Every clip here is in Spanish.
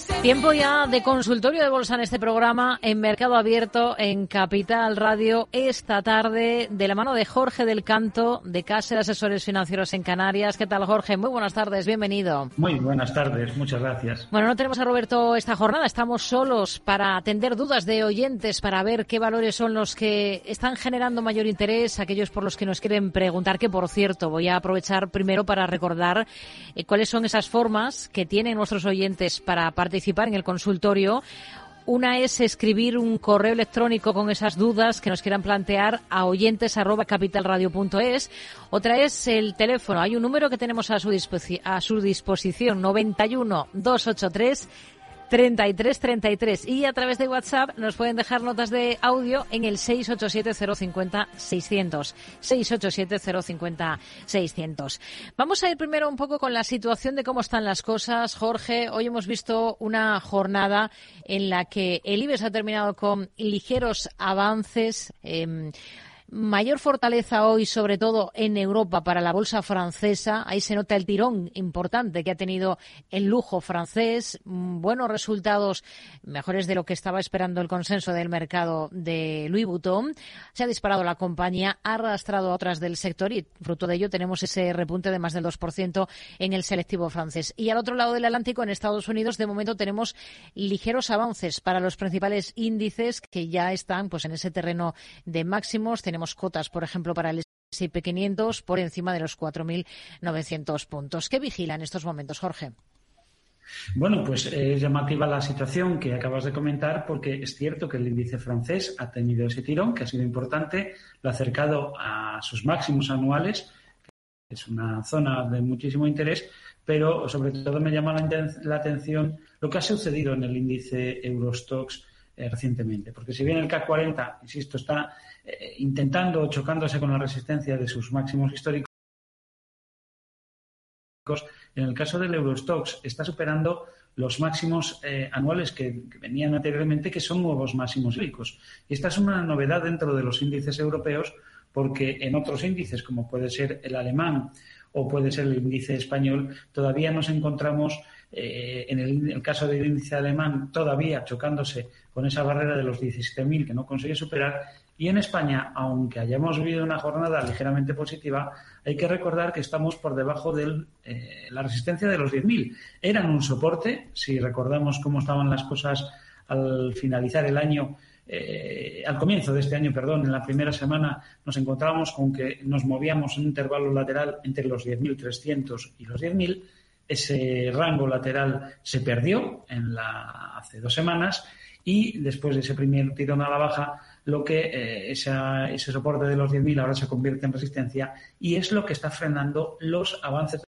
say Tiempo ya de consultorio de bolsa en este programa en Mercado Abierto en Capital Radio esta tarde de la mano de Jorge del Canto de Casa de Asesores Financieros en Canarias. ¿Qué tal Jorge? Muy buenas tardes, bienvenido. Muy buenas tardes, muchas gracias. Bueno, no tenemos a Roberto esta jornada, estamos solos para atender dudas de oyentes, para ver qué valores son los que están generando mayor interés, aquellos por los que nos quieren preguntar, que por cierto voy a aprovechar primero para recordar eh, cuáles son esas formas que tienen nuestros oyentes para participar en el consultorio. Una es escribir un correo electrónico con esas dudas que nos quieran plantear a oyentes Otra es el teléfono. Hay un número que tenemos a su, a su disposición, 91 283 3333 y a través de WhatsApp nos pueden dejar notas de audio en el 687-050-600. 687-050-600. Vamos a ir primero un poco con la situación de cómo están las cosas. Jorge, hoy hemos visto una jornada en la que el IBEX ha terminado con ligeros avances. Eh, Mayor fortaleza hoy, sobre todo en Europa, para la bolsa francesa. Ahí se nota el tirón importante que ha tenido el lujo francés. Mm, buenos resultados, mejores de lo que estaba esperando el consenso del mercado de Louis Vuitton. Se ha disparado la compañía, ha arrastrado a otras del sector y fruto de ello tenemos ese repunte de más del 2% en el selectivo francés. Y al otro lado del Atlántico, en Estados Unidos, de momento tenemos ligeros avances para los principales índices que ya están pues en ese terreno de máximos. Tenemos cotas, por ejemplo, para el S&P 500 por encima de los 4.900 puntos. ¿Qué vigila en estos momentos, Jorge? Bueno, pues es llamativa la situación que acabas de comentar porque es cierto que el índice francés ha tenido ese tirón que ha sido importante, lo ha acercado a sus máximos anuales, que es una zona de muchísimo interés, pero sobre todo me llama la, atención lo que ha sucedido en el índice Eurostox eh, recientemente, porque si bien el CAC 40, insisto, está eh, intentando chocándose con la resistencia de sus máximos históricos. En el caso del Eurostox está superando los máximos eh, anuales que, venían anteriormente, que son nuevos máximos históricos. Y esta es una novedad dentro de los índices europeos, porque en otros índices, como puede ser el alemán o puede ser el índice español, todavía nos encontramos, eh, en, el, caso del índice alemán, todavía chocándose con esa barrera de los 17.000 que no consigue superar y en España, aunque hayamos vivido una jornada ligeramente positiva, hay que recordar que estamos por debajo de eh, la resistencia de los 10.000. Eran un soporte, si recordamos cómo estaban las cosas al finalizar el año, eh, al comienzo de este año, perdón, en la primera semana nos encontrábamos con que nos movíamos en un intervalo lateral entre los 10.300 y los 10.000. Ese rango lateral se perdió en la, hace dos semanas y después de ese primer tirón a la baja lo que eh, ese soporte de los 10.000 ahora se convierte en resistencia y es lo que está frenando los avances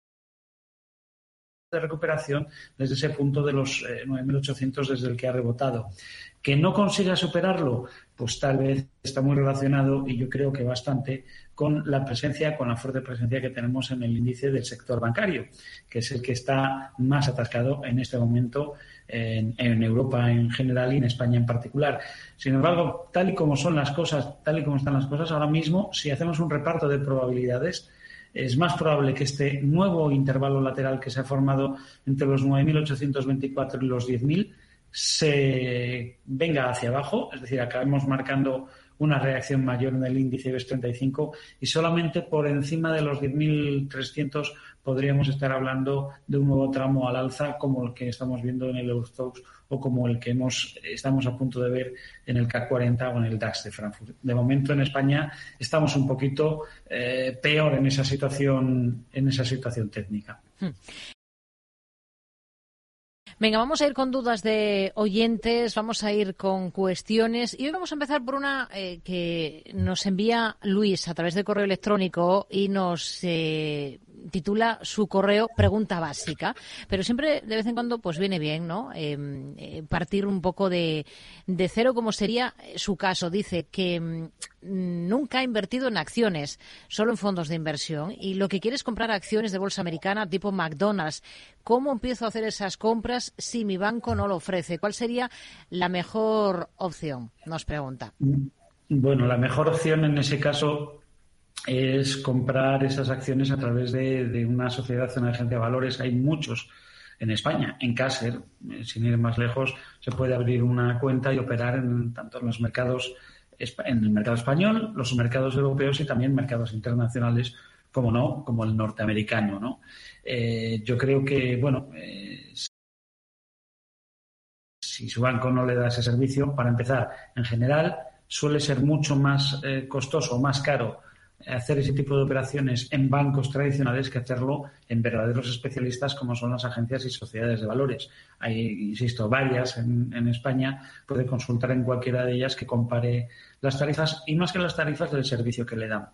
de recuperación desde ese punto de los 9.800 eh, desde el que ha rebotado. Que no consiga superarlo, pues tal vez está muy relacionado y yo creo que bastante con la presencia, con la fuerte presencia que tenemos en el índice del sector bancario, que es el que está más atascado en este momento en, Europa en general y en España en particular. Sin embargo, tal y como son las cosas, tal y como están las cosas ahora mismo, si hacemos un reparto de probabilidades, es más probable que este nuevo intervalo lateral que se ha formado entre los 9.824 y los 10.000 se venga hacia abajo, es decir, acabemos marcando una reacción mayor en el índice IBEX 35 y solamente por encima de los 10.300 podríamos estar hablando de un nuevo tramo al alza como el que estamos viendo en el Eurostox o como el que hemos, estamos a punto de ver en el CAC 40 o en el DAX de Frankfurt. De momento en España estamos un poquito eh, peor en esa situación, en esa situación técnica. Venga, vamos a ir con dudas de oyentes, vamos a ir con cuestiones y hoy vamos a empezar por una eh, que nos envía Luis a través de correo electrónico y nos eh, titula su correo pregunta básica, pero siempre de vez en cuando pues viene bien, ¿no? Em, eh, partir un poco de, de, cero como sería su caso. Dice que mm, nunca ha invertido en acciones, solo en fondos de inversión y lo que quiere es comprar acciones de bolsa americana tipo McDonald's. ¿Cómo empiezo a hacer esas compras si mi banco no lo ofrece? ¿Cuál sería la mejor opción? Nos pregunta. Bueno, la mejor opción en ese caso es comprar esas acciones a través de, una sociedad, una agencia de valores. Hay muchos en España. En Caser, eh, sin ir más lejos, se puede abrir una cuenta y operar en, tanto en los mercados, en el mercado español, los mercados europeos y también mercados internacionales, como no, como el norteamericano, ¿no? Eh, yo creo que, bueno, eh, si su banco no le da ese servicio, para empezar, en general suele ser mucho más costoso o más caro hacer ese tipo de operaciones en bancos tradicionales que hacerlo en verdaderos especialistas como son las agencias y sociedades de valores. Hay, insisto, varias en, España. Puede consultar en cualquiera de ellas que compare las tarifas y más que las tarifas del servicio que le dan.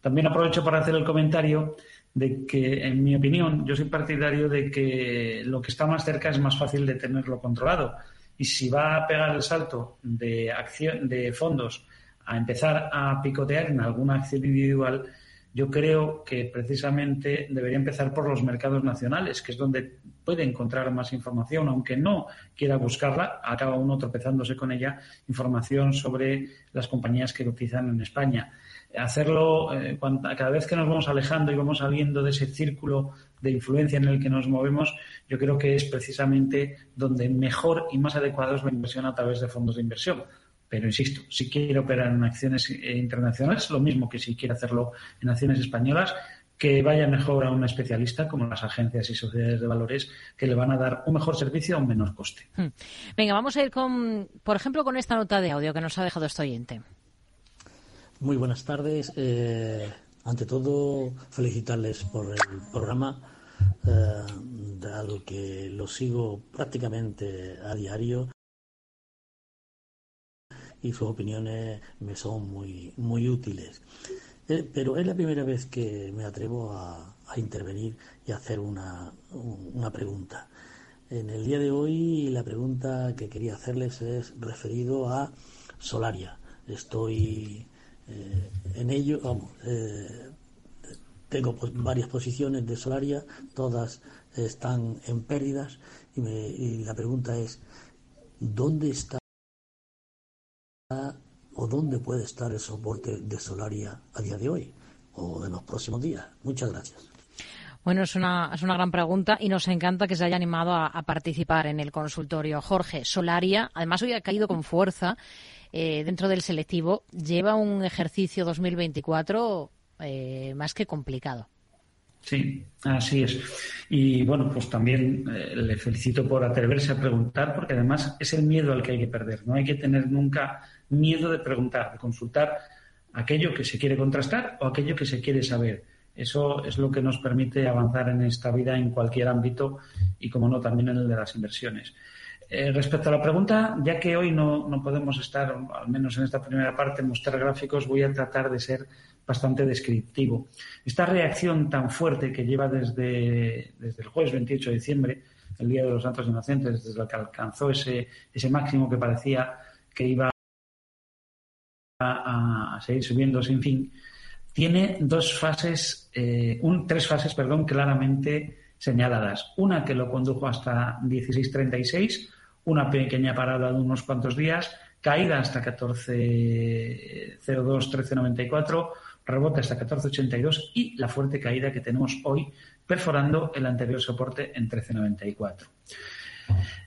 También aprovecho para hacer el comentario de que, en mi opinión, yo soy partidario de que lo que está más cerca es más fácil de tenerlo controlado. Y si va a pegar el salto de, acción, de fondos a empezar a picotear en alguna acción individual, yo creo que precisamente debería empezar por los mercados nacionales, que es donde puede encontrar más información, aunque no quiera buscarla, acaba uno tropezándose con ella, información sobre las compañías que cotizan en España. Hacerlo eh, cada vez que nos vamos alejando y vamos saliendo de ese círculo de influencia en el que nos movemos, yo creo que es precisamente donde mejor y más adecuado es la inversión a través de fondos de inversión pero insisto, si quiere operar en acciones eh, internacionales, lo mismo que si quiere hacerlo en acciones españolas, que vaya mejor a un especialista como las agencias y sociedades de valores que le van a dar un mejor servicio a un menor coste. Hmm. Venga, vamos a ir con, por ejemplo, con esta nota de audio que nos ha dejado este oyente. Muy buenas tardes. Eh, ante todo, felicitarles por el programa, eh, dado que lo sigo prácticamente a diario y sus opiniones me son muy, muy útiles. Eh, pero es la primera vez que me atrevo a, intervenir y hacer una, una, pregunta. En el día de hoy la pregunta que quería hacerles es referido a Solaria. Estoy eh, en ello, vamos, eh, tengo varias posiciones de Solaria, todas están en pérdidas y, me, y la pregunta es, ¿dónde está o dónde puede estar el soporte de Solaria a día de hoy o en los próximos días? Muchas gracias. Bueno, es una, es una gran pregunta y nos encanta que se haya animado a, participar en el consultorio. Jorge, Solaria, además hoy ha caído con fuerza eh, dentro del selectivo, lleva un ejercicio 2024 eh, más que complicado. Sí, así es. Y bueno, pues también eh, le felicito por atreverse a preguntar, porque además es el miedo al que hay que perder. No hay que tener nunca miedo de preguntar, de consultar aquello que se quiere contrastar o aquello que se quiere saber. Eso es lo que nos permite avanzar en esta vida en cualquier ámbito y, como no, también en el de las inversiones. Eh, respecto a la pregunta, ya que hoy no, no, podemos estar, al menos en esta primera parte, mostrar gráficos, voy a tratar de ser bastante descriptivo. Esta reacción tan fuerte que lleva desde, desde el jueves 28 de diciembre, el Día de los Santos Inocentes, desde el que alcanzó ese, ese máximo que parecía que iba a, seguir subiendo sin fin, tiene dos fases, eh, un, tres fases, perdón, claramente señaladas. Una que lo condujo hasta 16.36, una pequeña parada de unos cuantos días, caída hasta 14.02, 13.94, rebote hasta 14.82 y la fuerte caída que tenemos hoy, perforando el anterior soporte en 13.94.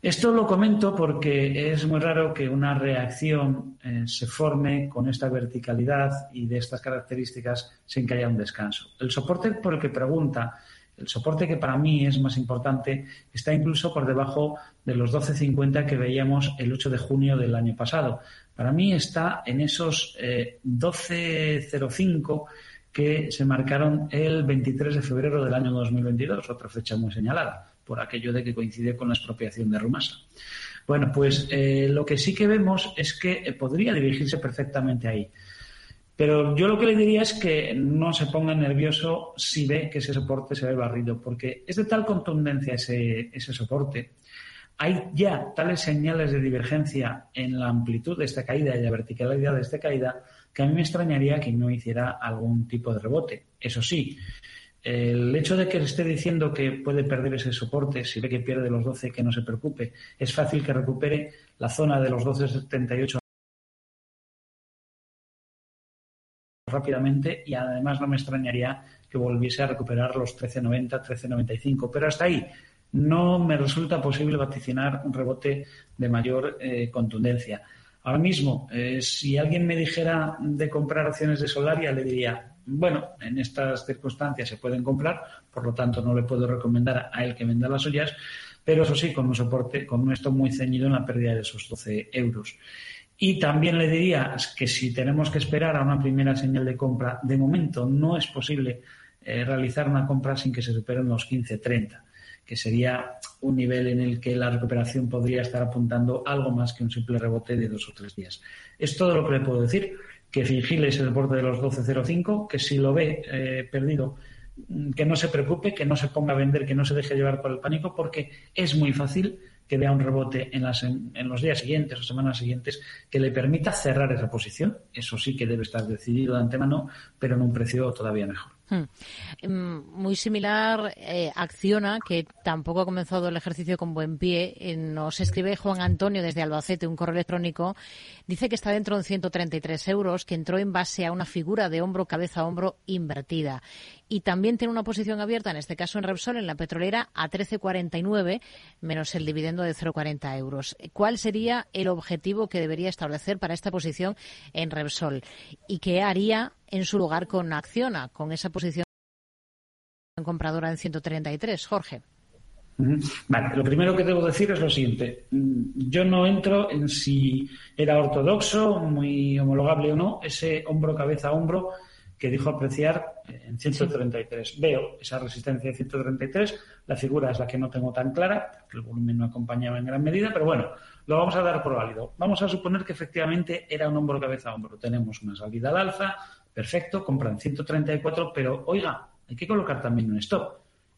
Esto lo comento porque es muy raro que una reacción eh, se forme con esta verticalidad y de estas características sin que haya un descanso. El soporte por el que pregunta, el soporte que para mí es más importante, está incluso por debajo de los 12.50 que veíamos el 8 de junio del año pasado. Para mí está en esos 12.05 eh, que se marcaron el 23 de febrero del año 2022, otra fecha muy señalada por aquello de que coincide con la expropiación de Rumasa. Bueno, pues eh, lo que sí que vemos es que eh, podría dirigirse perfectamente ahí. Pero yo lo que le diría es que no se ponga nervioso si ve que ese soporte se ve barrido, porque es de tal contundencia ese, ese soporte. Hay ya tales señales de divergencia en la amplitud de esta caída y la verticalidad de esta caída que a mí me extrañaría que no hiciera algún tipo de rebote. Eso sí, el hecho de que esté diciendo que puede perder ese soporte, si ve que pierde los 12, que no se preocupe. Es fácil que recupere la zona de los 12,78 rápidamente y además no me extrañaría que volviese a recuperar los 13,90, 13,95. Pero hasta ahí no me resulta posible vaticinar un rebote de mayor eh, contundencia. Ahora mismo, eh, si alguien me dijera de comprar acciones de Solaria, le diría, bueno, en estas circunstancias se pueden comprar, por lo tanto no le puedo recomendar a él que venda las suyas, pero eso sí, con un soporte, con un esto muy ceñido en la pérdida de esos 12 euros. Y también le diría que si tenemos que esperar a una primera señal de compra, de momento no es posible eh, realizar una compra sin que se superen los 15-30, que sería un nivel en el que la recuperación podría estar apuntando algo más que un simple rebote de dos o tres días. Es todo lo que le puedo decir, que vigile ese borde de los 12.05, que si lo ve eh, perdido, mm, que no se preocupe, que no se ponga a vender, que no se deje llevar por el pánico, porque es muy fácil que vea un rebote en, las, en, los días siguientes o semanas siguientes que le permita cerrar esa posición. Eso sí que debe estar decidido de antemano, pero en un precio todavía mejor. Hmm. Mm, muy similar eh, Acciona, que tampoco ha comenzado el ejercicio con buen pie. Eh, nos escribe Juan Antonio desde Albacete, un correo electrónico. Dice que está dentro de 133 euros, que entró en base a una figura de hombro, cabeza, hombro invertida. Y también tiene una posición abierta, en este caso en Repsol, en la petrolera, a 13,49, menos el dividendo de 0,40 euros. ¿Cuál sería el objetivo que debería establecer para esta posición en Repsol? ¿Y qué haría en su lugar con Acciona, con esa posición compradora en 133. Jorge. Vale, lo primero que debo decir es lo siguiente. Yo no entro en si era ortodoxo, muy homologable o no, ese hombro, cabeza, hombro que dijo apreciar en 133. Veo esa resistencia de 133, la figura es la que no tengo tan clara, porque el volumen no acompañaba en gran medida, pero bueno, lo vamos a dar por válido. Vamos a suponer que efectivamente era un hombro, cabeza, hombro. Tenemos una salida al alza, Perfecto, compran 134, pero oiga, hay que colocar también un stop.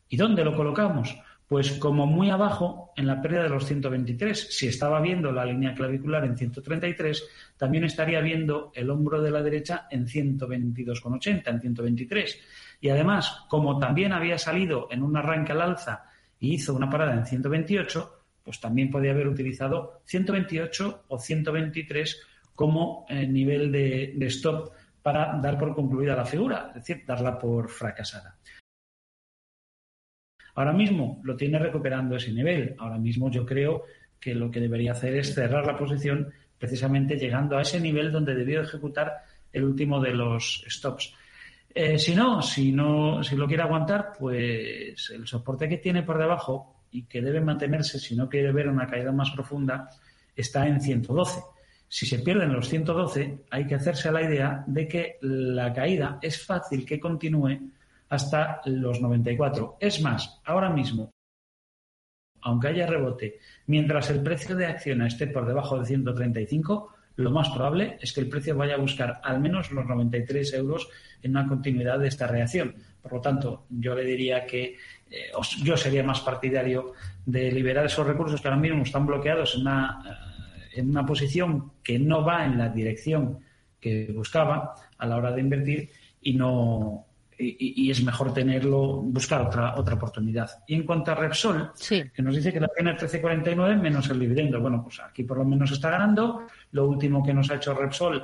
¿Y dónde lo colocamos? Pues como muy abajo, en la pérdida de los 123. Si estaba viendo la línea clavicular en 133, también estaría viendo el hombro de la derecha en 122,80, en 123. Y además, como también había salido en un arranque al alza y hizo una parada en 128, pues también podía haber utilizado 128 o 123 como eh, nivel de stop para dar por concluida la figura, es decir, darla por fracasada. Ahora mismo lo tiene recuperando ese nivel. Ahora mismo yo creo que lo que debería hacer es cerrar la posición precisamente llegando a ese nivel donde debió ejecutar el último de los stops. Eh, si no, si no, si lo quiere aguantar, pues el soporte que tiene por debajo y que debe mantenerse si no quiere ver una caída más profunda está en 112. Si se pierden los 112, hay que hacerse la idea de que la caída es fácil que continúe hasta los 94. Es más, ahora mismo, aunque haya rebote, mientras el precio de acción esté por debajo de 135, lo más probable es que el precio vaya a buscar al menos los 93 euros en una continuidad de esta reacción. Por lo tanto, yo le diría que eh, yo sería más partidario de liberar esos recursos que ahora mismo están bloqueados en una en una posición que no va en la dirección que buscaba a la hora de invertir y no y, es mejor tenerlo, buscar otra otra oportunidad. Y en cuanto a Repsol, que nos dice que la tiene 13.49 menos el dividendo, bueno, pues aquí por lo menos está ganando. Lo último que nos ha hecho Repsol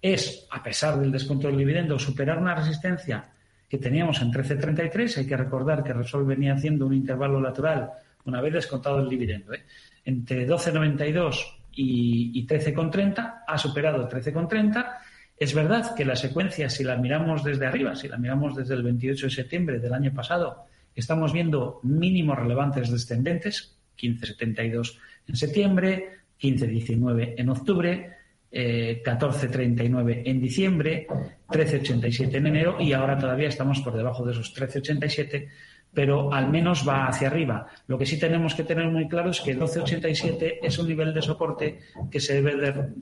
es, a pesar del descuento del dividendo, superar una resistencia que teníamos en 13.33. Hay que recordar que Repsol venía haciendo un intervalo lateral una vez descontado el dividendo, ¿eh? entre 12.92 y, 13,30, ha superado 13,30. Es verdad que la secuencia, si la miramos desde arriba, si la miramos desde el 28 de septiembre del año pasado, estamos viendo mínimos relevantes descendentes, 15,72 en septiembre, 15,19 en octubre, 14,39 eh, en diciembre, 13,87 en enero y ahora todavía estamos por debajo de esos 13,87 pero al menos va hacia arriba. Lo que sí tenemos que tener muy claro es que 1287 es un nivel de soporte que se debe de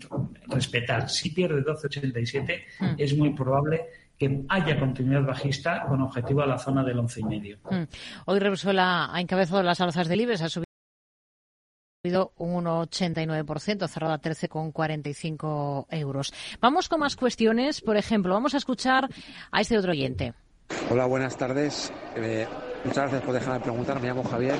respetar. Si pierde 1287 mm. es muy probable que haya continuidad bajista con objetivo a la zona del 11,5. Mm. Hoy Repsol ha encabezado las alzas del IBEX, ha subido un 1,89%, cerrado a 13,45 euros. Vamos con más cuestiones. Por ejemplo, vamos a escuchar a este otro oyente. Hola, buenas tardes. Eh, muchas gracias por dejarme preguntar. Me llamo Javier.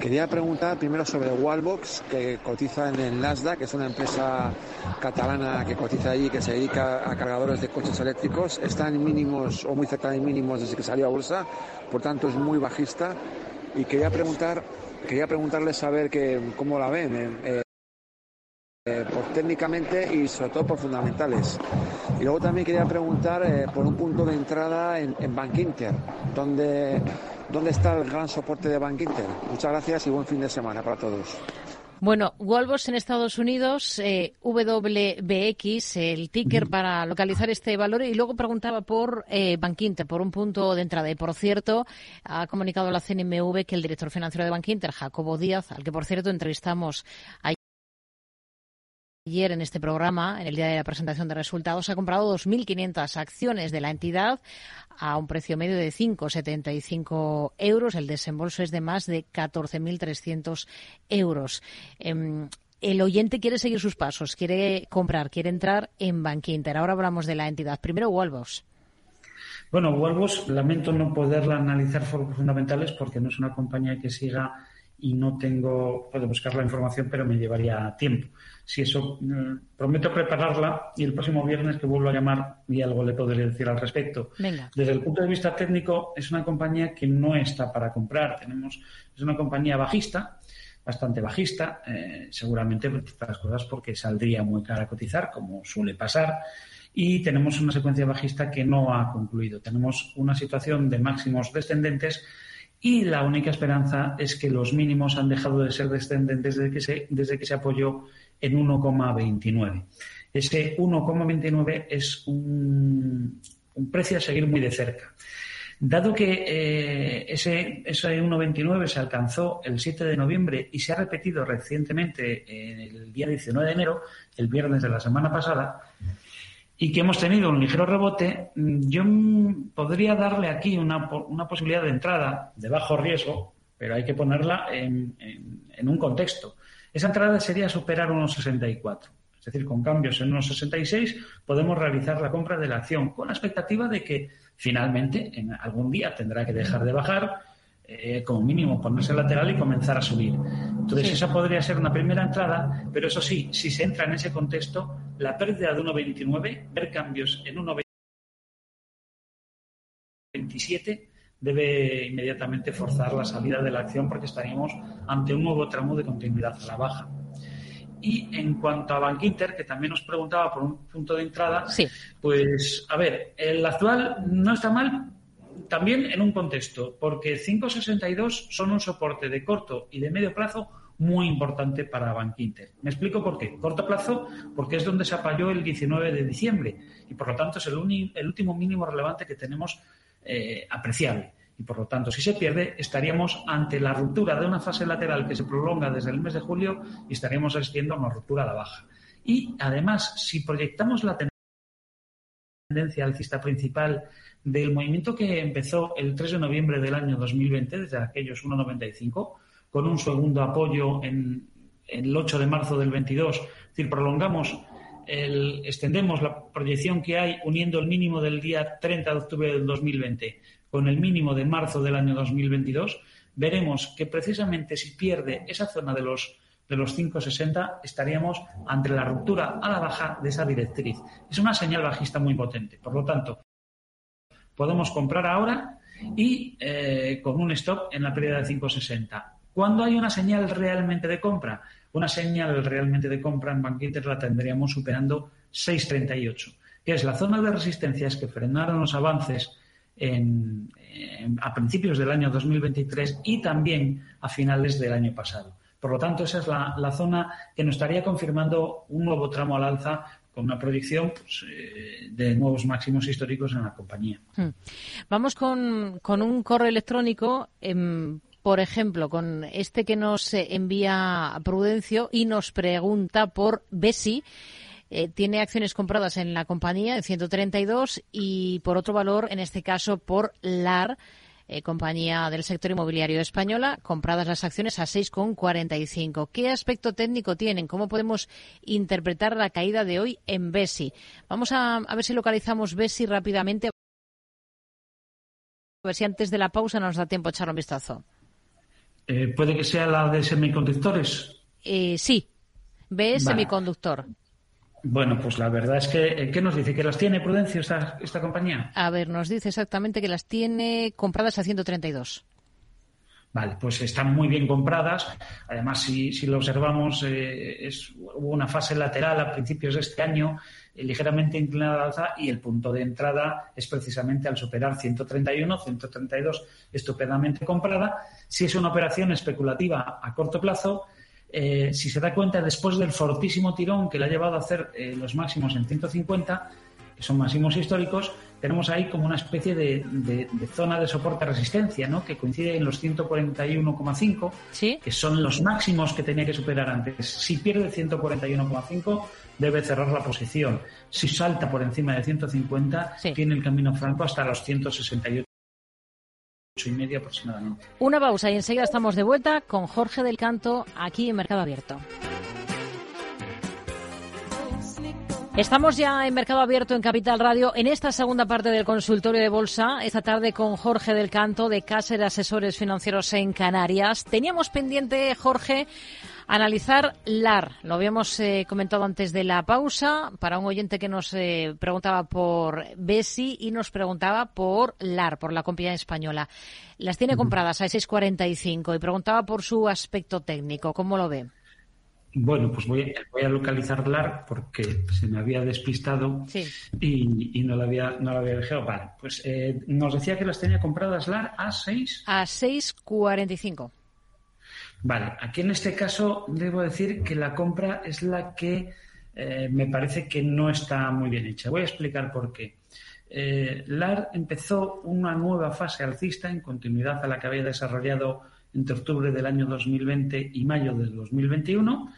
Quería preguntar primero sobre Wallbox, que cotiza en el Nasdaq, que es una empresa catalana que cotiza allí, que se dedica a cargadores de coches eléctricos. Está en mínimos o muy cerca de mínimos desde que salió a bolsa, por tanto es muy bajista. Y quería preguntar quería preguntarles saber que, cómo la ven. Eh, eh, por técnicamente y sobre todo por fundamentales. Y luego también quería preguntar eh, por un punto de entrada en, en donde, ¿dónde está el gran soporte de Bank Inter? Muchas gracias y buen fin de semana para todos. Bueno, Walbos en Estados Unidos, eh, WBX, el ticker para localizar este valor, y luego preguntaba por eh, Bankinter, por un punto de entrada. Y por cierto, ha comunicado la CNMV que el director financiero de Bankinter, Jacobo Díaz, al que por cierto entrevistamos ayer en este programa, en el día de la presentación de resultados, ha comprado 2.500 acciones de la entidad a un precio medio de 5,75 euros. El desembolso es de más de 14.300 euros. Em, el oyente quiere seguir sus pasos, quiere comprar, quiere entrar en Bankinter. Ahora hablamos de la entidad. Primero, Walbos. Bueno, Walbos, lamento no poderla analizar por fundamentales porque no es una compañía que siga y no tengo, puedo buscar la información, pero me llevaría tiempo si eso, mm, prometo prepararla y el próximo viernes que vuelvo a llamar y algo le podré decir al respecto. Desde el punto de vista técnico, es una compañía que no está para comprar. Tenemos, es una compañía bajista, bastante bajista, eh, seguramente las cosas porque saldría muy cara a cotizar, como suele pasar. Y tenemos una secuencia bajista que no ha concluido. Tenemos una situación de máximos descendentes y la única esperanza es que los mínimos han dejado de ser descendentes desde que se, desde que se apoyó en 1,29. Ese 1,29 es un, precio a seguir muy de cerca. Dado que eh, ese, ese 1,29 se alcanzó el 7 de noviembre y se ha repetido recientemente el día 19 de enero, el viernes de la semana pasada, y que hemos tenido un ligero rebote, yo podría darle aquí una, posibilidad de entrada de bajo riesgo, pero hay que ponerla en un contexto. Esa entrada sería superar unos 64. Es decir, con cambios en unos 66 podemos realizar la compra de la acción con la expectativa de que finalmente en algún día tendrá que dejar de bajar, eh, como mínimo ponerse lateral y comenzar a subir. Entonces, esa podría ser una primera entrada, pero eso sí, si se entra en ese contexto, la pérdida de 1,29, ver cambios en 1,27 debe inmediatamente forzar la salida de la acción porque estaríamos ante un nuevo tramo de continuidad a la baja. Y en cuanto a Bank Inter, que también nos preguntaba por un punto de entrada, pues a ver, el actual no está mal también en un contexto, porque 5,62 son un soporte de corto y de medio plazo muy importante para Bank Inter. Me explico por qué. Corto plazo, porque es donde se apoyó el 19 de diciembre y por lo tanto es el, el último mínimo relevante que tenemos eh, apreciable. Y por lo tanto, si se pierde, estaríamos ante la ruptura de una fase lateral que se prolonga desde el mes de julio y estaríamos asistiendo a una ruptura a la baja. Y además, si proyectamos la tendencia alcista principal del movimiento que empezó el 3 de noviembre del año 2020, desde aquellos 1,95, con un segundo apoyo en, el 8 de marzo del 22, es decir, prolongamos extendemos la proyección que hay uniendo el mínimo del día 30 de octubre del 2020 con el mínimo de marzo del año 2022, veremos que precisamente si pierde esa zona de los de los 5,60 estaríamos ante la ruptura a la baja de esa directriz. Es una señal bajista muy potente. Por lo tanto, podemos comprar ahora y eh, con un stop en la pérdida de 5,60. ¿Cuándo hay una señal realmente de compra? Una señal realmente de compra en Bankinter la tendríamos superando 6,38, que es la zona de resistencias que frenaron los avances a principios del año 2023 y también a finales del año pasado. Por lo tanto, esa es la, zona que nos estaría confirmando un nuevo tramo al alza con una proyección pues, eh, de nuevos máximos históricos en la compañía. Hmm. Vamos con, un correo electrónico. Em, por ejemplo, con este que nos envía Prudencio y nos pregunta por Besi. Eh, tiene acciones compradas en la compañía en 132 y por otro valor, en este caso por LAR, eh, compañía del sector inmobiliario española, compradas las acciones a 6,45. ¿Qué aspecto técnico tienen? ¿Cómo podemos interpretar la caída de hoy en Besi? Vamos a, ver si localizamos Besi rápidamente. A ver si antes de la pausa nos da tiempo a echar un vistazo. Eh, ¿Puede que sea la de semiconductores? Eh, sí, B semiconductor. Bueno, pues la verdad es que, eh, ¿qué nos dice? ¿Que las tiene Prudencio esta, esta compañía? A ver, nos dice exactamente que las tiene compradas a 132. Vale, pues están muy bien compradas. Además, si, si lo observamos, eh, es, hubo una fase lateral a principios de este año eh, ligeramente inclinada al alza y el punto de entrada es precisamente al superar 131, 132 estupendamente comprada. Si es una operación especulativa a corto plazo, eh, si se da cuenta, después del fortísimo tirón que le ha llevado a hacer los máximos en 150, que son máximos históricos, tenemos ahí como una especie de, zona de soporte-resistencia, ¿no? que coincide en los 141,5, que son los máximos que tenía que superar antes. Si pierde 141,5, debe cerrar la posición. Si salta por encima de 150, tiene el camino franco hasta los 168 y aproximadamente. Una pausa y enseguida estamos de vuelta con Jorge del Canto aquí en Mercado Abierto. Estamos ya en Mercado Abierto en Capital Radio en esta segunda parte del consultorio de bolsa, esta tarde con Jorge del Canto de Cáceres Asesores Financieros en Canarias. Teníamos pendiente, Jorge, analizar LAR. Lo habíamos eh, comentado antes de la pausa para un oyente que nos eh, preguntaba por Besi y nos preguntaba por LAR, por la compañía española. Las tiene compradas a 6.45 y preguntaba por su aspecto técnico. ¿Cómo lo ve? Bueno, pues voy, a localizar LAR porque se me había despistado y, no lo había, no había dejado. Vale, pues eh, nos decía que las tenía compradas LAR a 6. A 6,45. Vale, aquí en este caso debo decir que la compra es la que eh, me parece que no está muy bien hecha. Voy a explicar por qué. Eh, LAR empezó una nueva fase alcista en continuidad a la que había desarrollado entre octubre del año 2020 y mayo del 2021,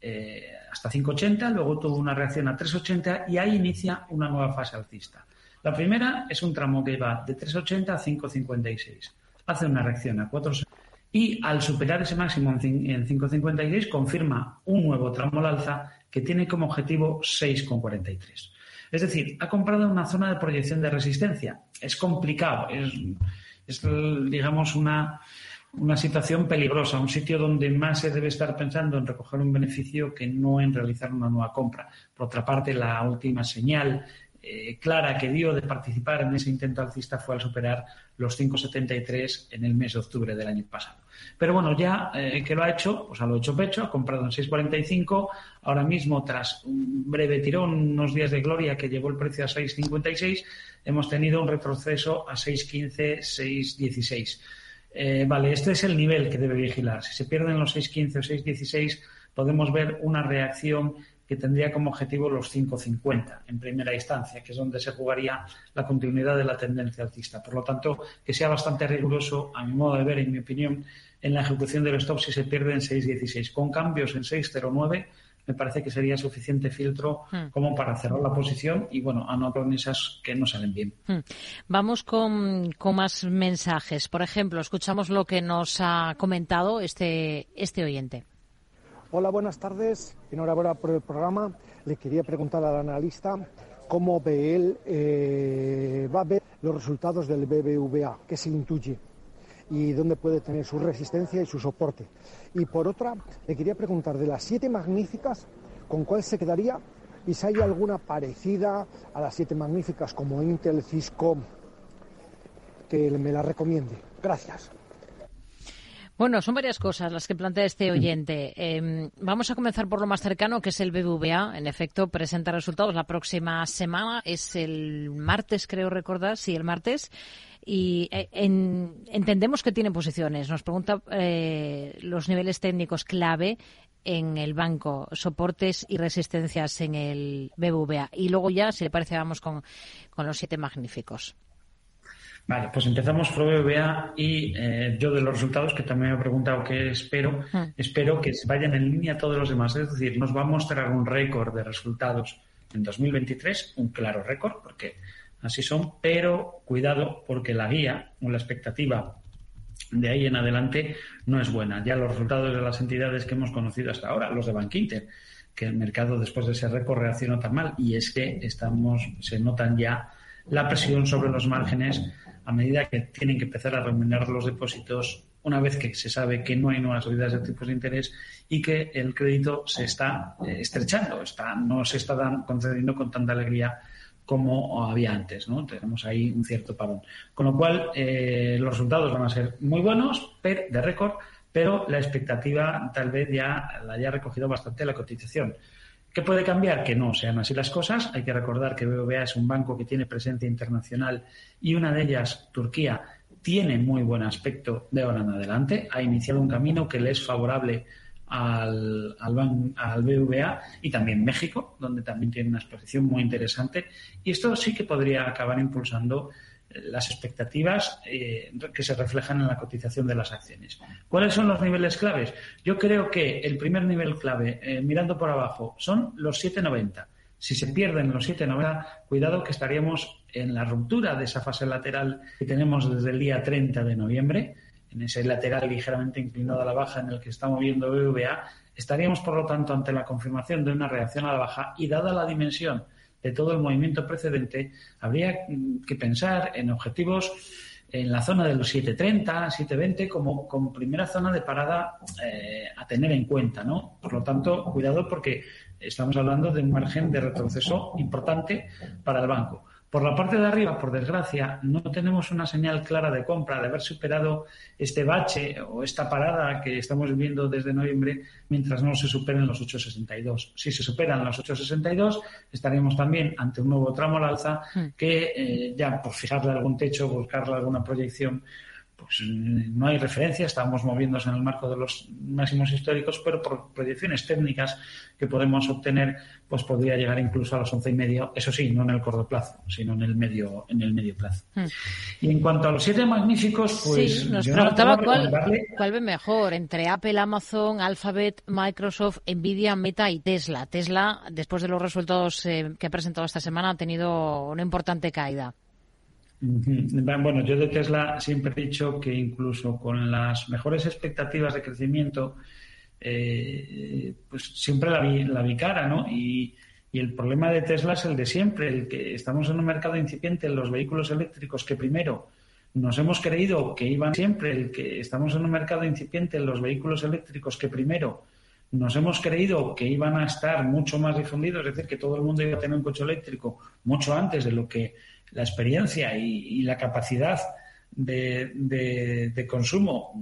eh, hasta 5,80, luego tuvo una reacción a 3,80 y ahí inicia una nueva fase alcista. La primera es un tramo que va de 3,80 a 5,56. Hace una reacción a 4 y al superar ese máximo en 5,56 confirma un nuevo tramo al alza que tiene como objetivo 6,43. Es decir, ha comprado una zona de proyección de resistencia. Es complicado, es digamos, una, una situación peligrosa, un sitio donde más se debe estar pensando en recoger un beneficio que no en realizar una nueva compra. Por otra parte, la última señal eh, clara que dio de participar en ese intento alcista fue al superar los 5,73 en el mes de octubre del año pasado. Pero bueno, ya eh, que lo ha hecho, pues ha lo hecho pecho, ha comprado en 6,45. Ahora mismo, tras un breve tirón, unos días de gloria que llevó el precio a 6,56, hemos tenido un retroceso a 6,15, 6,16. Eh, vale, este es el nivel que debe vigilar. Si se pierden los 6.15 o 6.16, podemos ver una reacción que tendría como objetivo los 5.50 en primera instancia, que es donde se jugaría la continuidad de la tendencia alcista. Por lo tanto, que sea bastante riguroso, a mi modo de ver, en mi opinión, en la ejecución del stop si se pierde en 6.16. Con cambios en 6.09 me parece que sería suficiente filtro hmm. como para cerrar la posición y, bueno, anotar en esas que no salen bien. Hmm. Vamos con, con, más mensajes. Por ejemplo, escuchamos lo que nos ha comentado este, este oyente. Hola, buenas tardes. Enhorabuena por el programa. Le quería preguntar al analista cómo ve él, eh, va a ver los resultados del BBVA, qué se intuye y dónde puede tener su resistencia y su soporte. Y por otra, le quería preguntar de las siete magníficas, ¿con cuál se quedaría? Y si hay alguna parecida a las siete magníficas como Intel, Cisco, que me la recomiende. Gracias. Bueno, son varias cosas las que plantea este oyente. Em, vamos a comenzar por lo más cercano, que es el BBVA. En efecto, presenta resultados la próxima semana. Es el martes, creo recordar, sí, el martes y eh, entendemos que tiene posiciones. Nos pregunta eh, los niveles técnicos clave en el banco, soportes y resistencias en el BBVA. Y luego ya, si le parece, vamos con, los siete magníficos. Vale, pues empezamos por BBVA y eh, yo de los resultados que también me he preguntado qué espero, espero que vayan en línea todos los demás. Es decir, nos va a mostrar un récord de resultados en 2023, un claro récord, porque así son, pero cuidado porque la guía o la expectativa de ahí en adelante no es buena. Ya los resultados de las entidades que hemos conocido hasta ahora, los de Bankinter, que el mercado después de ese récord reaccionó tan mal y es que estamos se notan ya la presión sobre los márgenes a medida que tienen que empezar a remunerar los depósitos una vez que se sabe que no hay nuevas subidas de tipos de interés y que el crédito se está eh, estrechando, está, no se está concediendo con tanta alegría como había antes, ¿no? Tenemos ahí un cierto parón. Con lo cual, eh, los resultados van a ser muy buenos, de récord, pero la expectativa tal vez ya la haya recogido bastante la cotización. ¿Qué puede cambiar? Que no sean así las cosas. Hay que recordar que BBVA es un banco que tiene presencia internacional y una de ellas, Turquía, tiene muy buen aspecto de ahora en adelante. Ha iniciado un camino que le es favorable al, al, al, BVA y también México, donde también tiene una exposición muy interesante. Y esto sí que podría acabar impulsando las expectativas eh, que se reflejan en la cotización de las acciones. ¿Cuáles son los niveles claves? Yo creo que el primer nivel clave, eh, mirando por abajo, son los 7,90. Si se pierden los 7,90, cuidado que estaríamos en la ruptura de esa fase lateral que tenemos desde el día 30 de noviembre en ese lateral ligeramente inclinado a la baja en el que está moviendo BVA, estaríamos, por lo tanto, ante la confirmación de una reacción a la baja y dada la dimensión de todo el movimiento precedente, habría que pensar en objetivos en la zona de los 7.30, 7.20 como, como primera zona de parada eh, a tener en cuenta, ¿no? Por lo tanto, cuidado porque estamos hablando de un margen de retroceso importante para el banco. Por la parte de arriba, por desgracia, no tenemos una señal clara de compra, de haber superado este bache o esta parada que estamos viviendo desde noviembre mientras no se superen los 8,62. Si se superan los 8,62, estaremos también ante un nuevo tramo al alza hmm. que eh, ya por fijarle algún techo, buscarle alguna proyección, pues no hay referencia, estamos moviéndonos en el marco de los máximos históricos, pero por proyecciones técnicas que podemos obtener, pues podría llegar incluso a los once y medio, eso sí, no en el corto plazo, sino en el medio, en el medio plazo. Hmm. Y en cuanto a los siete magníficos, pues sí, nos preguntaba cuál, cuál ve mejor entre Apple, Amazon, Alphabet, Microsoft, Nvidia, Meta y Tesla. Tesla, después de los resultados eh, que ha presentado esta semana, ha tenido una importante caída. Bueno, yo de Tesla siempre he dicho que incluso con las mejores expectativas de crecimiento, eh, pues siempre la vi, la vi cara, ¿no? Y, el problema de Tesla es el de siempre, el que estamos en un mercado incipiente en los vehículos eléctricos que primero nos hemos creído que iban siempre, el que estamos en un mercado incipiente en los vehículos eléctricos que primero nos hemos creído que iban a estar mucho más difundidos, es decir, que todo el mundo iba a tener un coche eléctrico mucho antes de lo que la experiencia y, la capacidad de, consumo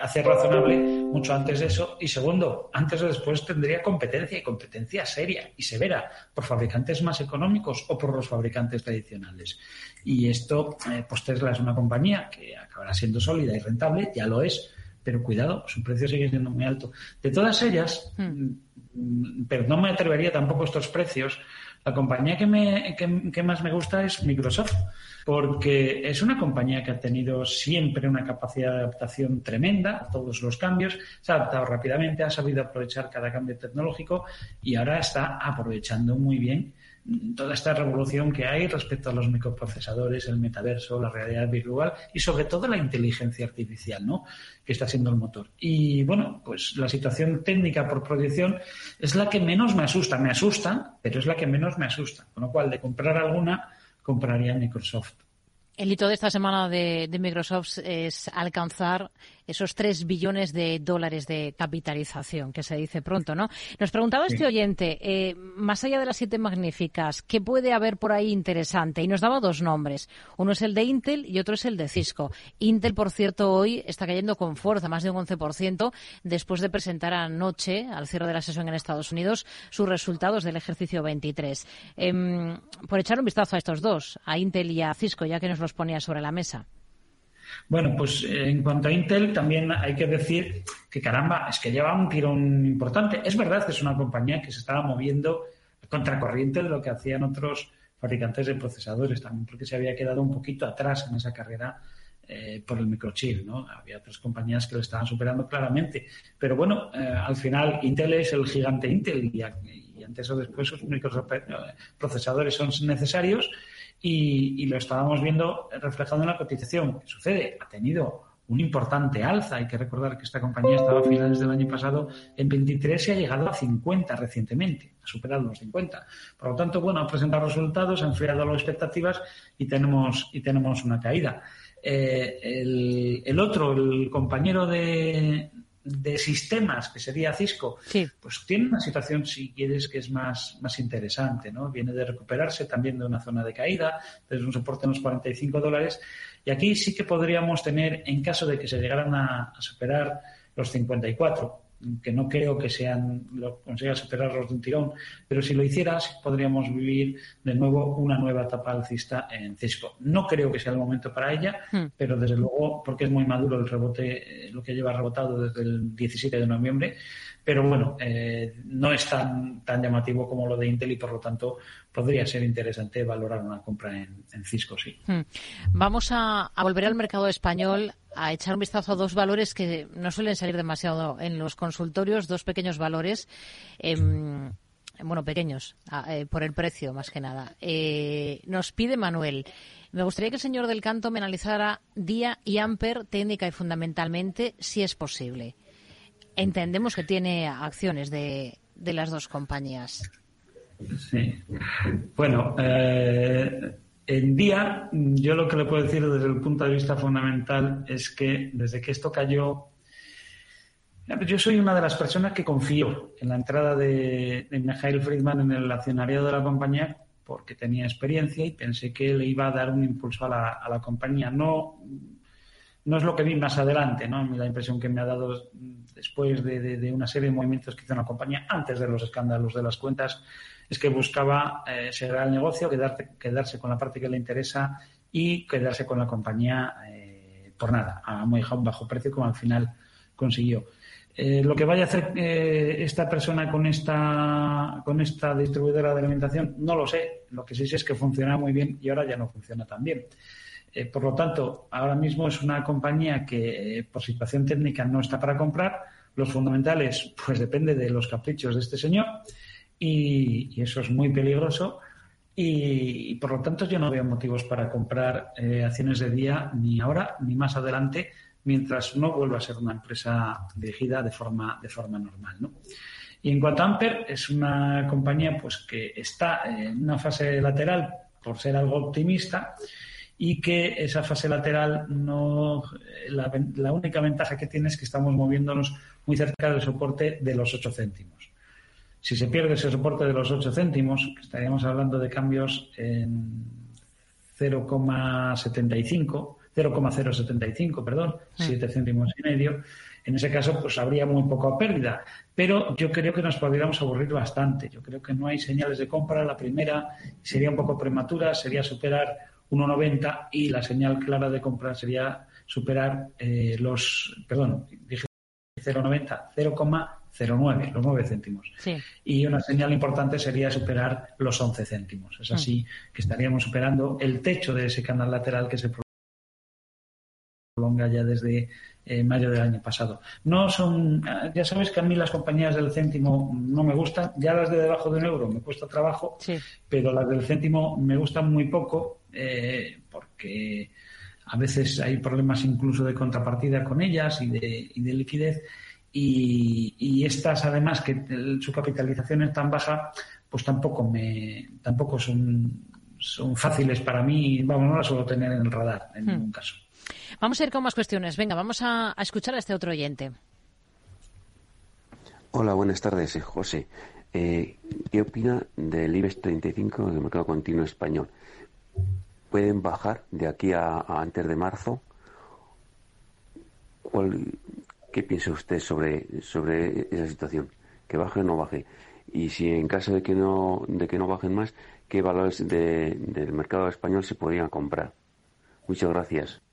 hace razonable mucho antes de eso. Y segundo, antes o después tendría competencia y competencia seria y severa por fabricantes más económicos o por los fabricantes tradicionales. Y esto, eh, pues Tesla es una compañía que acabará siendo sólida y rentable, ya lo es, pero cuidado, su precio sigue siendo muy alto. De todas ellas, hmm. mm, pero no me atrevería tampoco a estos precios, la compañía que, me, que, más me gusta es Microsoft, porque es una compañía que ha tenido siempre una capacidad de adaptación tremenda a todos los cambios, se ha adaptado rápidamente, ha sabido aprovechar cada cambio tecnológico y ahora está aprovechando muy bien toda esta revolución que hay respecto a los microprocesadores, el metaverso, la realidad virtual y sobre todo la inteligencia artificial, ¿no? Que está siendo el motor. Y bueno, pues la situación técnica por proyección es la que menos me asusta. Me asusta, pero es la que menos me asusta. Con lo cual, de comprar alguna, compraría Microsoft. El hito de esta semana de, de Microsoft es alcanzar esos 3 billones de dólares de capitalización, que se dice pronto, ¿no? Nos preguntaba este oyente, eh, más allá de las siete magníficas, ¿qué puede haber por ahí interesante? Y nos daba dos nombres. Uno es el de Intel y otro es el de Cisco. Intel, por cierto, hoy está cayendo con fuerza, más de un 11%, después de presentar anoche, al cierre de la sesión en Estados Unidos, sus resultados del ejercicio 23. Em, por echar un vistazo a estos dos, a Intel y a Cisco, ya que nos los ponía sobre la mesa. Bueno, pues eh, en cuanto a Intel, también hay que decir que caramba, es que lleva un tirón importante. Es verdad que es una compañía que se estaba moviendo contracorriente de lo que hacían otros fabricantes de procesadores, también porque se había quedado un poquito atrás en esa carrera eh, por el microchip, ¿no? Había otras compañías que lo estaban superando claramente. Pero bueno, eh, al final Intel es el gigante Intel y, y antes o después sus microprocesadores son necesarios y, lo estábamos viendo reflejado en la cotización. ¿Qué sucede? Ha tenido un importante alza. Hay que recordar que esta compañía estaba a finales del año pasado en 23 y ha llegado a 50 recientemente, ha superado los 50. Por lo tanto, bueno, ha presentado resultados, ha enfriado las expectativas y tenemos, y tenemos una caída. Eh, el, otro, el compañero de, de sistemas, que sería Cisco, pues tiene una situación, si quieres, que es más, más interesante, ¿no? Viene de recuperarse también de una zona de caída, desde un soporte en los 45 dólares, y aquí sí que podríamos tener, en caso de que se llegaran a, a superar los 54, que no creo que sean lo consiga superarlos de un tirón, pero si lo hicieras podríamos vivir de nuevo una nueva etapa alcista en Cisco. No creo que sea el momento para ella, hmm. pero desde luego porque es muy maduro el rebote, eh, lo que lleva rebotado desde el 17 de noviembre, pero bueno, eh, no es tan, tan llamativo como lo de Intel y por lo tanto podría ser interesante valorar una compra en, Cisco, sí. Hmm. Vamos a, volver al mercado español a echar un vistazo a dos valores que no suelen salir demasiado en los consultorios, dos pequeños valores. Em, bueno, pequeños, eh, por el precio más que nada. Eh, nos pide Manuel, me gustaría que el señor del canto me analizara día y amper técnica y fundamentalmente, si es posible entendemos que tiene acciones de, de las dos compañías. Sí. Bueno, eh, en día, yo lo que le puedo decir desde el punto de vista fundamental es que desde que esto cayó, yo soy una de las personas que confío en la entrada de, de Mijail Friedman en el accionariado de la compañía porque tenía experiencia y pensé que le iba a dar un impulso a la compañía. No no es lo que vi más adelante, ¿no? La impresión que me ha dado después de, una serie de movimientos que hizo una compañía antes de los escándalos de las cuentas es que buscaba eh, cerrar el negocio, quedarse con la parte que le interesa y quedarse con la compañía eh, por nada, a muy bajo precio como al final consiguió. Eh, lo que vaya a hacer esta persona con esta, con esta distribuidora de alimentación, no lo sé. Lo que sí sé es que funciona muy bien y ahora ya no funciona tan bien. Eh, por lo tanto, ahora mismo es una compañía que eh, por situación técnica no está para comprar. Los fundamentales, pues depende de los caprichos de este señor y, eso es muy peligroso. Y, por lo tanto yo no veo motivos para comprar eh, acciones de día ni ahora ni más adelante mientras no vuelva a ser una empresa dirigida de forma, de forma normal. Y en cuanto a Amper, es una compañía pues, que está en una fase lateral por ser algo optimista y que esa fase lateral no la, única ventaja que tiene es que estamos moviéndonos muy cerca del soporte de los 8 céntimos. Si se pierde ese soporte de los 8 céntimos, estaríamos hablando de cambios en 0,75, 0,075, perdón, 7 mm. céntimos y medio. En ese caso, pues habría muy poca pérdida. Pero yo creo que nos podríamos aburrir bastante. Yo creo que no hay señales de compra. La primera sería un poco prematura, sería superar 1,90 y la señal clara de compra sería superar eh, los, perdón, dije 0,90, 0,09, los 9 céntimos. Y una señal importante sería superar los 11 céntimos. Es así mm. que estaríamos superando el techo de ese canal lateral que se prolonga ya desde eh, mayo del año pasado. No son, ya sabes que a mí las compañías del céntimo no me gustan, ya las de debajo de un euro me cuesta trabajo, pero las del céntimo me gustan muy poco eh, porque a veces hay problemas incluso de contrapartida con ellas y de, y de liquidez. Y, estas, además, que su capitalización es tan baja, pues tampoco me tampoco son, son fáciles para mí. Vamos, no las suelo tener en el radar en hmm. ningún caso. Vamos a ir con más cuestiones. Venga, vamos a, escuchar a este otro oyente. Hola, buenas tardes, José. Eh, ¿Qué opina del IBEX 35 del mercado continuo español? Pueden bajar de aquí a, antes de marzo. ¿Qué piensa usted sobre, sobre esa situación? ¿Que baje o no baje? Y si en caso de que no, de que no bajen más, ¿qué valores del mercado español se podrían comprar? Muchas gracias.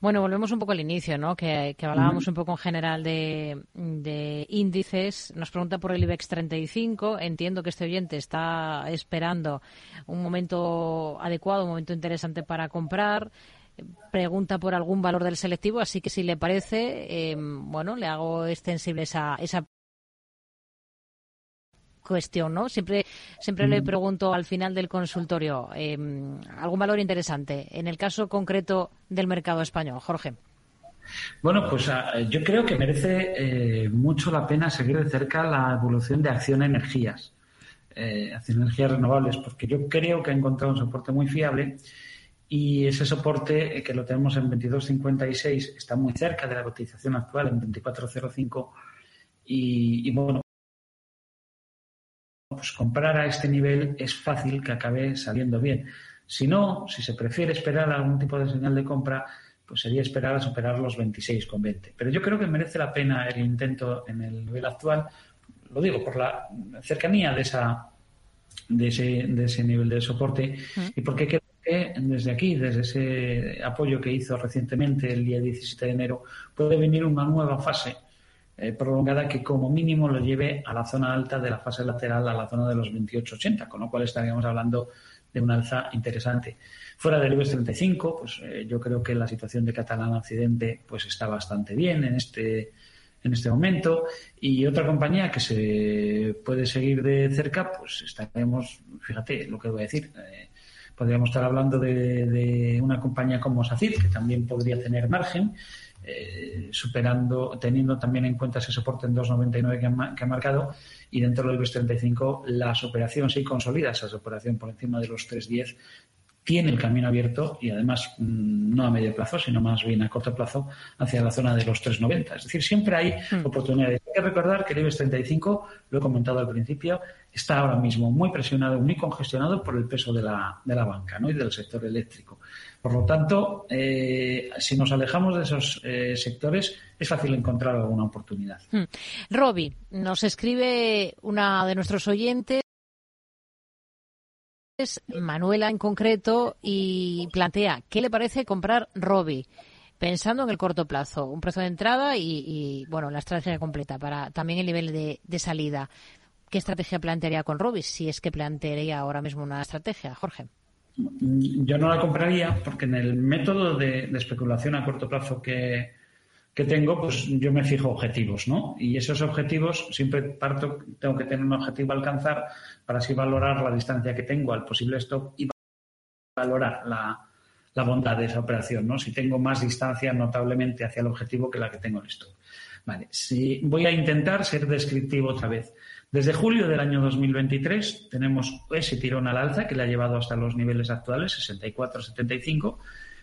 Bueno, volvemos un poco al inicio, ¿no? Que, hablábamos un poco en general de, índices. Nos pregunta por el IBEX 35. Entiendo que este oyente está esperando un momento adecuado, un momento interesante para comprar. Pregunta por algún valor del selectivo, así que si le parece, eh, bueno, le hago extensible esa, esa cuestión, ¿no? Siempre, siempre le mm. pregunto al final del consultorio em, algún valor interesante. En el caso concreto del mercado español, Jorge. Bueno, pues ah, yo creo que merece eh, mucho la pena seguir de cerca la evolución de Acción Energías, eh, Acción Energías Renovables, porque yo creo que ha encontrado un soporte muy fiable y ese soporte eh, que lo tenemos en 22.56 está muy cerca de la cotización actual en 24.05 y, y bueno, pues comprar a este nivel es fácil que acabe saliendo bien. Si no, si se prefiere esperar algún tipo de señal de compra, pues sería esperar a superar los 26,20. Pero yo creo que merece la pena el intento en el nivel actual, lo digo por la cercanía de esa de ese, de ese nivel de soporte y porque creo que desde aquí, desde ese apoyo que hizo recientemente el día 17 de enero, puede venir una nueva fase eh, prolongada que como mínimo lo lleve a la zona alta de la fase lateral, a la zona de los 28,80, con lo cual estaríamos hablando de una alza interesante. Fuera del IBEX 35, pues eh, yo creo que la situación de Catalán Occidente pues está bastante bien en este en este momento y otra compañía que se puede seguir de cerca, pues estaremos, fíjate lo que voy a decir, eh, podríamos estar hablando de, una compañía como SACID, que también podría tener margen, eh, superando, teniendo también en cuenta ese soporte en 2,99 que, que, ha marcado y dentro del IBEX 35 la superación, si consolida esa superación por encima de los 3,10 tiene el camino abierto y además mm, no a medio plazo, sino más bien a corto plazo hacia la zona de los 3,90. Es decir, siempre hay mm. oportunidades. Hay que recordar que el IBEX 35, lo he comentado al principio, está ahora mismo muy presionado, muy congestionado por el peso de la, de la banca ¿no? y del sector eléctrico. Por lo tanto, eh, si nos alejamos de esos eh, sectores, es fácil encontrar alguna oportunidad. Mm. Roby, nos escribe una de nuestros oyentes Manuela en concreto y plantea qué le parece comprar Robi pensando en el corto plazo, un precio de entrada y, bueno, la estrategia completa para también el nivel de, salida. ¿Qué estrategia plantearía con Robi si es que plantearía ahora mismo una estrategia, Jorge? Yo no la compraría porque en el método de especulación a corto plazo que, que tengo, pues yo me fijo objetivos, ¿no? Y esos objetivos siempre parto, tengo que tener un objetivo a alcanzar para así valorar la distancia que tengo al posible stop y valorar la, bondad de esa operación, ¿no? Si tengo más distancia notablemente hacia el objetivo que la que tengo en stop. Vale, si voy a intentar ser descriptivo otra vez. Desde julio del año 2023 tenemos ese tirón al alza que le ha llevado hasta los niveles actuales, 64-75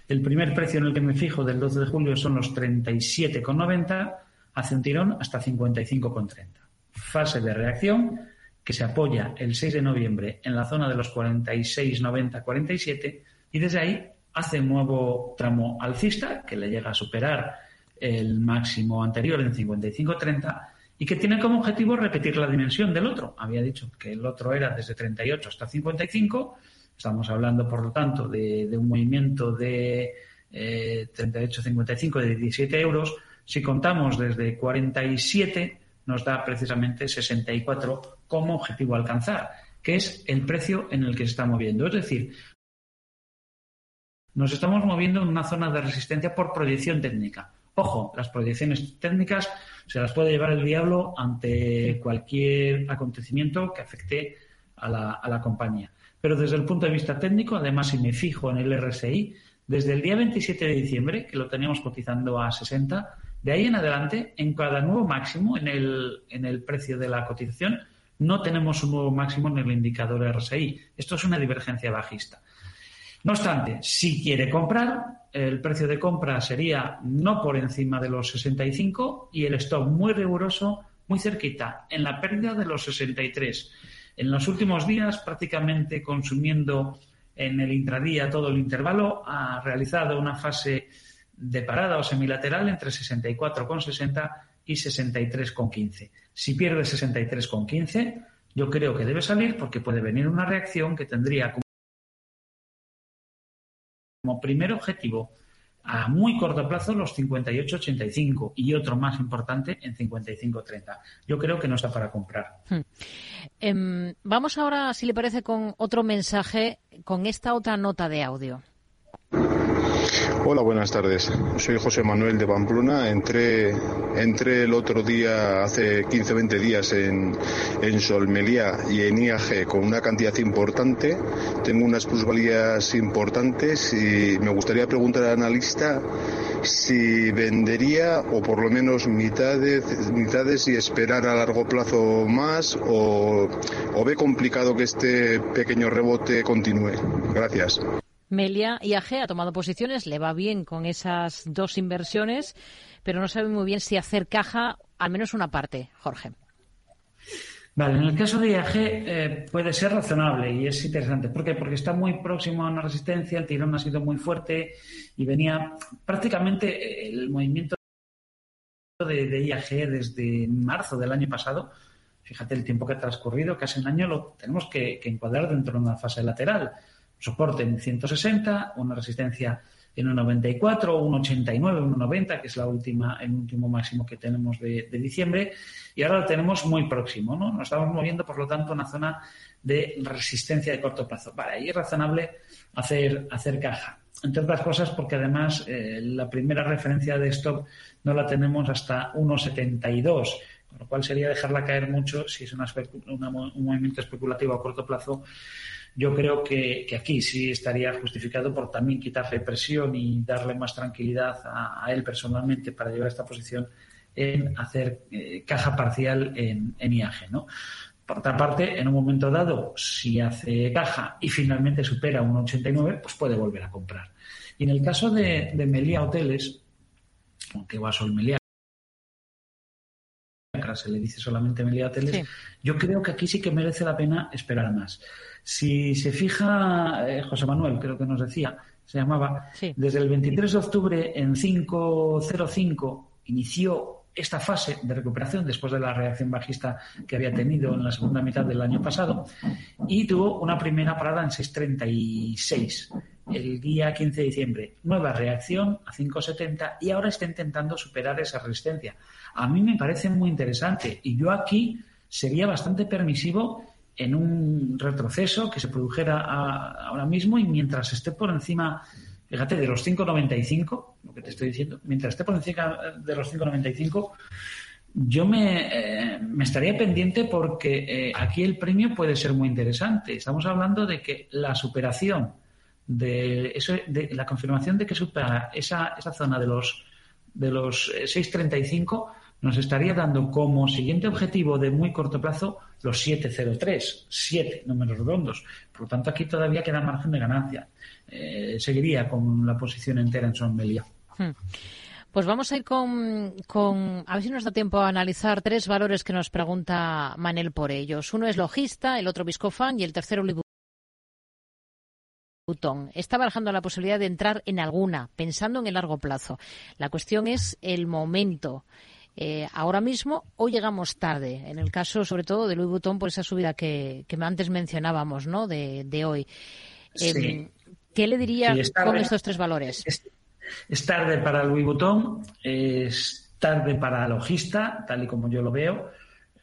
el primer precio en el que me fijo del 12 de julio son los 37,90, hace un tirón hasta 55,30. Fase de reacción que se apoya el 6 de noviembre en la zona de los 46,90-47 y desde ahí hace un nuevo tramo alcista que le llega a superar el máximo anterior en 55,30 y que tiene como objetivo repetir la dimensión del otro. Había dicho que el otro era desde 38 hasta 55 Estamos hablando, por lo tanto, de, un movimiento de eh, 38,55 de 17 euros. Si contamos desde 47, nos da precisamente 64 como objetivo alcanzar, que es el precio en el que se está moviendo. Es decir, nos estamos moviendo en una zona de resistencia por proyección técnica. Ojo, las proyecciones técnicas se las puede llevar el diablo ante cualquier acontecimiento que afecte a la, a la compañía. Pero desde el punto de vista técnico, además, si me fijo en el RSI, desde el día 27 de diciembre, que lo teníamos cotizando a 60, de ahí en adelante, en cada nuevo máximo en el, en el precio de la cotización, no tenemos un nuevo máximo en el indicador RSI. Esto es una divergencia bajista. No obstante, si quiere comprar, el precio de compra sería no por encima de los 65 y el stop muy riguroso, muy cerquita, en la pérdida de los 63. En los últimos días, prácticamente consumiendo en el intradía todo el intervalo, ha realizado una fase de parada o semilateral entre 64,60 y 63,15. Si pierde 63,15, yo creo que debe salir porque puede venir una reacción que tendría como primer objetivo a muy corto plazo los 58-85 y otro más importante en 55-30. Yo creo que no está para comprar. Hmm. Em, vamos ahora, si le parece, con otro mensaje, con esta otra nota de audio. Hola, buenas tardes. Soy José Manuel de Pamplona. Entré, entré el otro día, hace 15 o 20 días, en, en Solmelía y en IAG con una cantidad importante. Tengo unas plusvalías importantes y me gustaría preguntar al analista si vendería o por lo menos mitades, mitades y esperar a largo plazo más o, o ve complicado que este pequeño rebote continúe. Gracias. Melia IAG ha tomado posiciones, le va bien con esas dos inversiones, pero no sabe muy bien si hacer caja, al menos una parte, Jorge. Vale, en el caso de IAG eh, puede ser razonable y es interesante. ¿Por qué? Porque está muy próximo a una resistencia, el tirón ha sido muy fuerte y venía prácticamente el movimiento de, de IAG desde marzo del año pasado fíjate el tiempo que ha transcurrido, casi un año, lo tenemos que, encuadrar dentro de una fase lateral. Soporte en 160, una resistencia en 1,94, 1,89, 1,90, que es la última, el último máximo que tenemos de, diciembre, y ahora lo tenemos muy próximo, ¿no? Nos estamos moviendo, por lo tanto, una zona de resistencia de corto plazo. Vale, ahí es razonable hacer, hacer caja. Entre otras cosas, porque además eh, la primera referencia de stop no la tenemos hasta 1,72 lo cual sería dejarla caer mucho si es un movimiento especulativo a corto plazo. Yo creo que, aquí sí estaría justificado por también quitarle presión y darle más tranquilidad a, él personalmente para llevar esta posición en hacer eh, caja parcial en, IAG. ¿no? Por otra parte, en un momento dado, si hace caja y finalmente supera un 89, pues puede volver a comprar. Y en el caso de, de Melia Hoteles, aunque va a Sol Se le dice solamente Melia Hoteles, yo creo que aquí sí que merece la pena esperar más. Si se fija, eh, José Manuel, creo que nos decía, se llamaba, desde el 23 de octubre en 505 inició esta fase de recuperación después de la reacción bajista que había tenido en la segunda mitad del año pasado y tuvo una primera parada en 636 el día 15 de diciembre. Nueva reacción a 570 y ahora está intentando superar esa resistencia a mí me parece muy interesante y yo aquí sería bastante permisivo en un retroceso que se produjera ahora mismo y mientras esté por encima, fíjate, de los 5,95, lo que te estoy diciendo, mientras esté por encima de los 5,95, yo me, eh, me, estaría pendiente porque eh, aquí el premio puede ser muy interesante. Estamos hablando de que la superación de, eso, de la confirmación de que supera esa, esa zona de los de los 635 eh, nos estaría dando como siguiente objetivo de muy corto plazo los 703, 7 números redondos. Por lo tanto, aquí todavía queda margen de ganancia. Eh, seguiría con la posición entera en Son hmm. Pues vamos a ir con, con, a ver si nos da tiempo a analizar tres valores que nos pregunta Manel por ellos. Uno es logista, el otro Viscofan y el tercero Butón. Está barajando la posibilidad de entrar en alguna, pensando en el largo plazo. La cuestión es el momento. Eh, ahora mismo o llegamos tarde. En el caso, sobre todo, de Louis Vuitton, por esa subida que, antes mencionábamos, ¿no? De, hoy. Em, ¿Qué le diría con estos tres valores? Es, tarde para Louis Vuitton, es tarde para Logista, tal y como yo lo veo,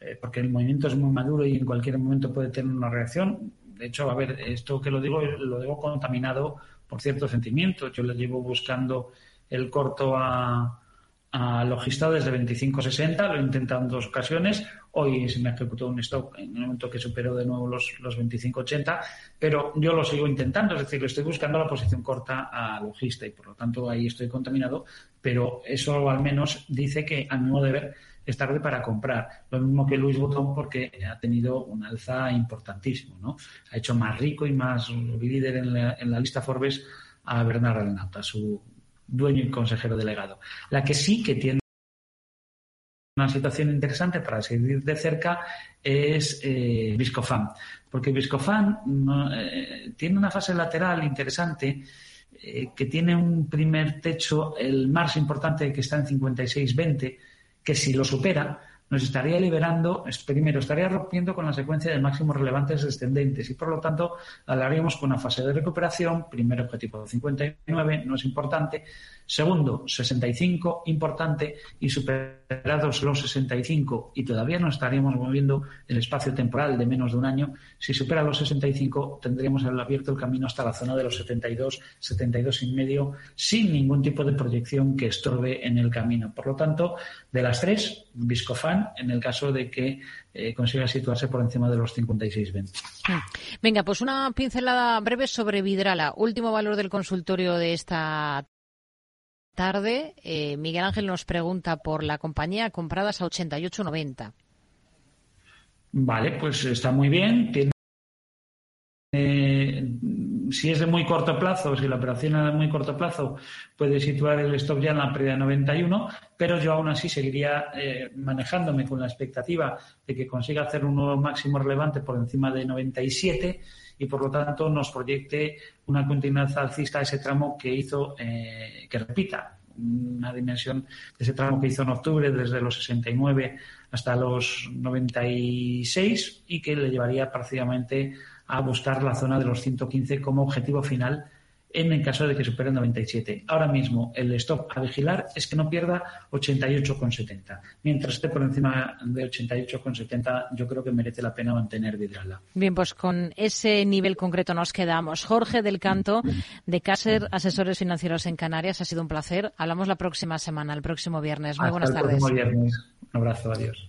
eh, porque el movimiento es muy maduro y en cualquier momento puede tener una reacción. De hecho, a ver, esto que lo digo, lo digo contaminado por ciertos sentimientos. Yo le llevo buscando el corto a, a Logista desde 25.60, lo he intentado en dos ocasiones. Hoy se me ejecutó un stop en el momento que superó de nuevo los, los 25.80, pero yo lo sigo intentando, es decir, estoy buscando la posición corta a Logista y por lo tanto ahí estoy contaminado, pero eso al menos dice que a mi modo de ver es tarde para comprar. Lo mismo que Luis Botón porque ha tenido un alza importantísimo, ¿no? Ha hecho más rico y más líder en la, en la lista Forbes a Bernard Renata, su dueño y consejero delegado. La que sí que tiene una situación interesante para seguir de cerca es eh, Viscofan, porque Viscofan eh, tiene una fase lateral interesante eh, que tiene un primer techo, el más importante que está en 56.20, que si lo supera, nos estaría liberando, primero, estaría rompiendo con la secuencia de máximos relevantes descendentes y por lo tanto hablaríamos con una fase de recuperación, primer objetivo 59, no es importante, segundo 65, importante. Y superados los 65 y todavía no estaríamos moviendo el espacio temporal de menos de un año, si supera los 65 tendríamos abierto el camino hasta la zona de los 72, 72 y medio sin ningún tipo de proyección que estorbe en el camino. Por lo tanto, de las tres, Viscofan en el caso de que eh, consiga situarse por encima de los 56,20. Mm. Venga, pues una pincelada breve sobre Vidrala. Último valor del consultorio de esta tarde. Eh, Miguel Ángel nos pregunta por la compañía compradas a 88,90. Vale, pues está muy bien. Tiene si es de muy corto plazo, si la operación es de muy corto plazo, puede situar el stop ya en la pérdida 91, pero yo aún así seguiría eh, manejándome con la expectativa de que consiga hacer un nuevo máximo relevante por encima de 97 y por lo tanto nos proyecte una continuidad alcista a ese tramo que hizo, eh, que repita una dimensión de ese tramo que hizo en octubre desde los 69 hasta los 96 y que le llevaría prácticamente a buscar la zona de los 115 como objetivo final en el caso de que supere 97. Ahora mismo el stop a vigilar es que no pierda 88,70. Mientras esté por encima de 88,70, yo creo que merece la pena mantener Vidrala. Bien, pues con ese nivel concreto nos quedamos. Jorge del Canto, de Cácer, Asesores Financieros en Canarias, ha sido un placer. Hablamos la próxima semana, el próximo viernes. Muy buenas tardes. El próximo viernes. Un abrazo, adiós.